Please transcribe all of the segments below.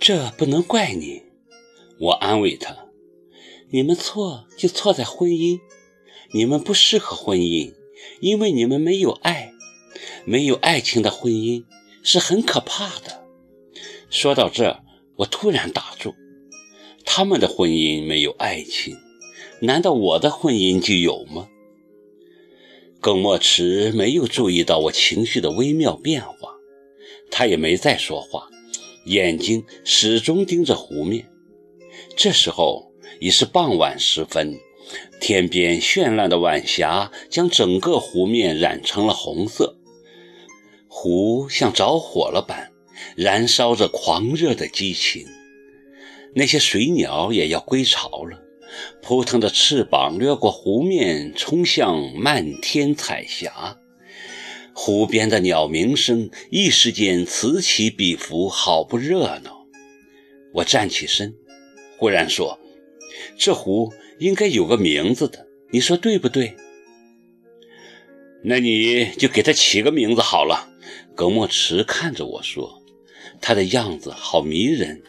这不能怪你。我安慰他：“你们错就错在婚姻，你们不适合婚姻，因为你们没有爱。没有爱情的婚姻是很可怕的。”说到这，我突然打住：“他们的婚姻没有爱情，难道我的婚姻就有吗？”耿墨池没有注意到我情绪的微妙变化，他也没再说话，眼睛始终盯着湖面。这时候已是傍晚时分，天边绚烂的晚霞将整个湖面染成了红色，湖像着火了般，燃烧着狂热的激情。那些水鸟也要归巢了。扑腾的翅膀掠过湖面，冲向漫天彩霞。湖边的鸟鸣声一时间此起彼伏，好不热闹。我站起身，忽然说：“这湖应该有个名字的，你说对不对？”那你就给它起个名字好了。耿墨池看着我说：“他的样子好迷人，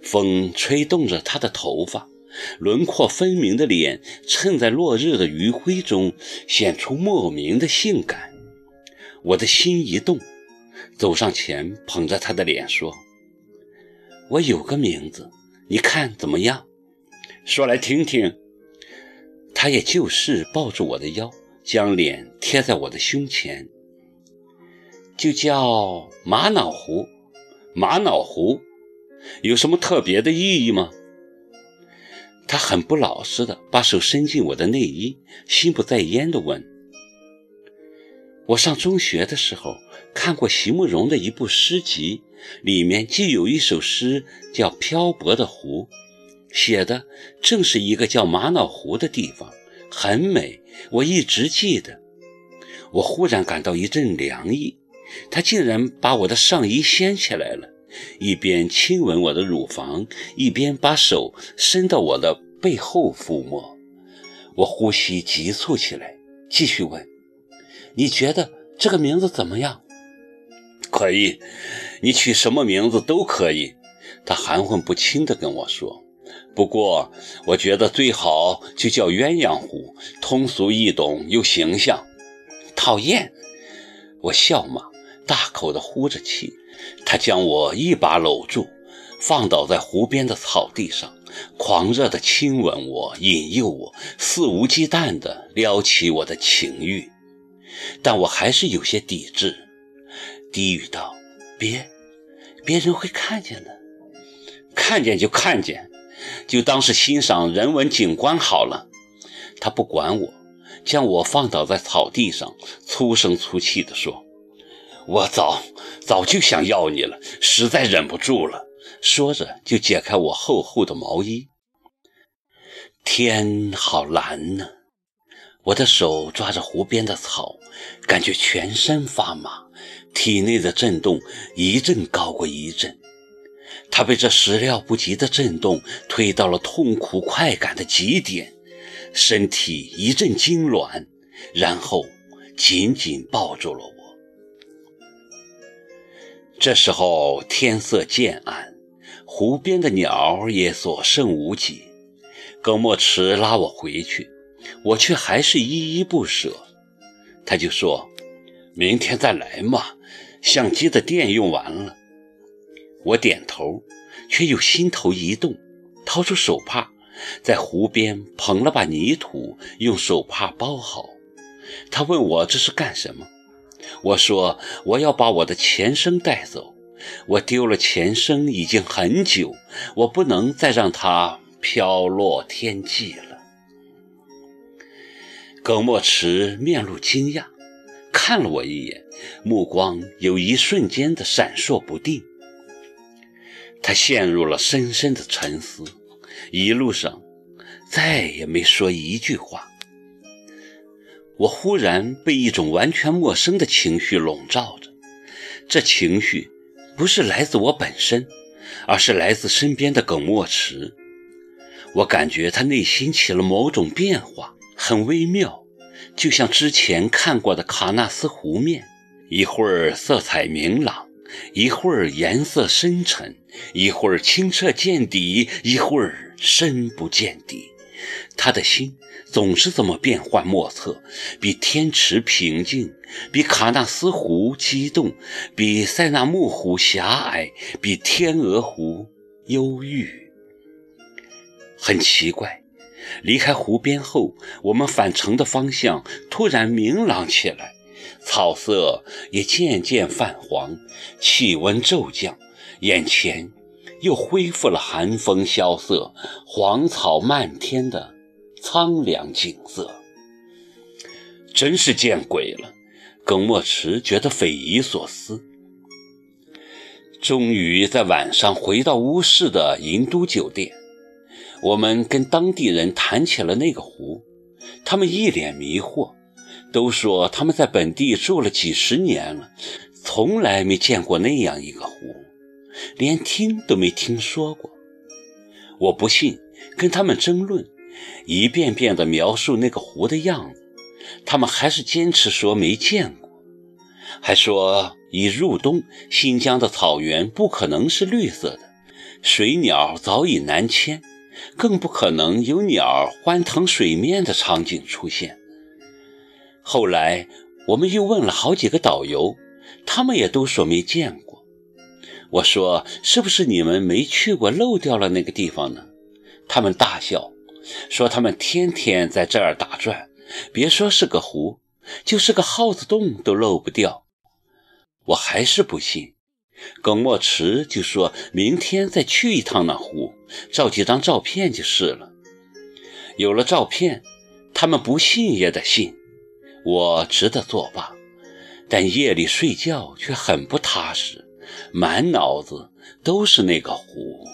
风吹动着他的头发。”轮廓分明的脸衬在落日的余晖中，显出莫名的性感。我的心一动，走上前捧着他的脸说：“我有个名字，你看怎么样？说来听听。”他也就是抱住我的腰，将脸贴在我的胸前，就叫玛瑙湖。玛瑙湖有什么特别的意义吗？他很不老实的把手伸进我的内衣，心不在焉的问：“我上中学的时候看过席慕容的一部诗集，里面既有一首诗叫《漂泊的湖》，写的正是一个叫玛瑙湖的地方，很美，我一直记得。”我忽然感到一阵凉意，他竟然把我的上衣掀起来了。一边亲吻我的乳房，一边把手伸到我的背后抚摸。我呼吸急促起来，继续问：“你觉得这个名字怎么样？”“可以，你取什么名字都可以。”他含混不清地跟我说。“不过，我觉得最好就叫鸳鸯湖，通俗易懂又形象。”讨厌！我笑骂，大口地呼着气。他将我一把搂住，放倒在湖边的草地上，狂热地亲吻我，引诱我，肆无忌惮地撩起我的情欲。但我还是有些抵制，低语道：“别，别人会看见的。看见就看见，就当是欣赏人文景观好了。”他不管我，将我放倒在草地上，粗声粗气地说。我早早就想要你了，实在忍不住了。说着，就解开我厚厚的毛衣。天好蓝呢，我的手抓着湖边的草，感觉全身发麻，体内的震动一阵高过一阵。他被这始料不及的震动推到了痛苦快感的极点，身体一阵痉挛，然后紧紧抱住了我。这时候天色渐暗，湖边的鸟也所剩无几。耿墨池拉我回去，我却还是依依不舍。他就说：“明天再来嘛，相机的电用完了。”我点头，却又心头一动，掏出手帕，在湖边捧了把泥土，用手帕包好。他问我这是干什么？我说：“我要把我的前生带走，我丢了前生已经很久，我不能再让它飘落天际了。”耿墨池面露惊讶，看了我一眼，目光有一瞬间的闪烁不定。他陷入了深深的沉思，一路上再也没说一句话。我忽然被一种完全陌生的情绪笼罩着，这情绪不是来自我本身，而是来自身边的耿墨池。我感觉他内心起了某种变化，很微妙，就像之前看过的喀纳斯湖面，一会儿色彩明朗，一会儿颜色深沉，一会儿清澈见底，一会儿深不见底。他的心总是这么变幻莫测，比天池平静，比喀纳斯湖激动，比塞纳木湖狭隘，比天鹅湖忧郁。很奇怪，离开湖边后，我们返程的方向突然明朗起来，草色也渐渐泛黄，气温骤降，眼前。又恢复了寒风萧瑟、黄草漫天的苍凉景色，真是见鬼了！耿墨池觉得匪夷所思。终于在晚上回到乌市的银都酒店，我们跟当地人谈起了那个湖，他们一脸迷惑，都说他们在本地住了几十年了，从来没见过那样一个湖。连听都没听说过，我不信，跟他们争论，一遍遍地描述那个湖的样子，他们还是坚持说没见过，还说已入冬，新疆的草原不可能是绿色的，水鸟早已南迁，更不可能有鸟欢腾水面的场景出现。后来我们又问了好几个导游，他们也都说没见过。我说：“是不是你们没去过，漏掉了那个地方呢？”他们大笑，说：“他们天天在这儿打转，别说是个湖，就是个耗子洞都漏不掉。”我还是不信。耿墨池就说明天再去一趟那湖，照几张照片就是了。有了照片，他们不信也得信。我值得作罢，但夜里睡觉却很不踏实。满脑子都是那个湖。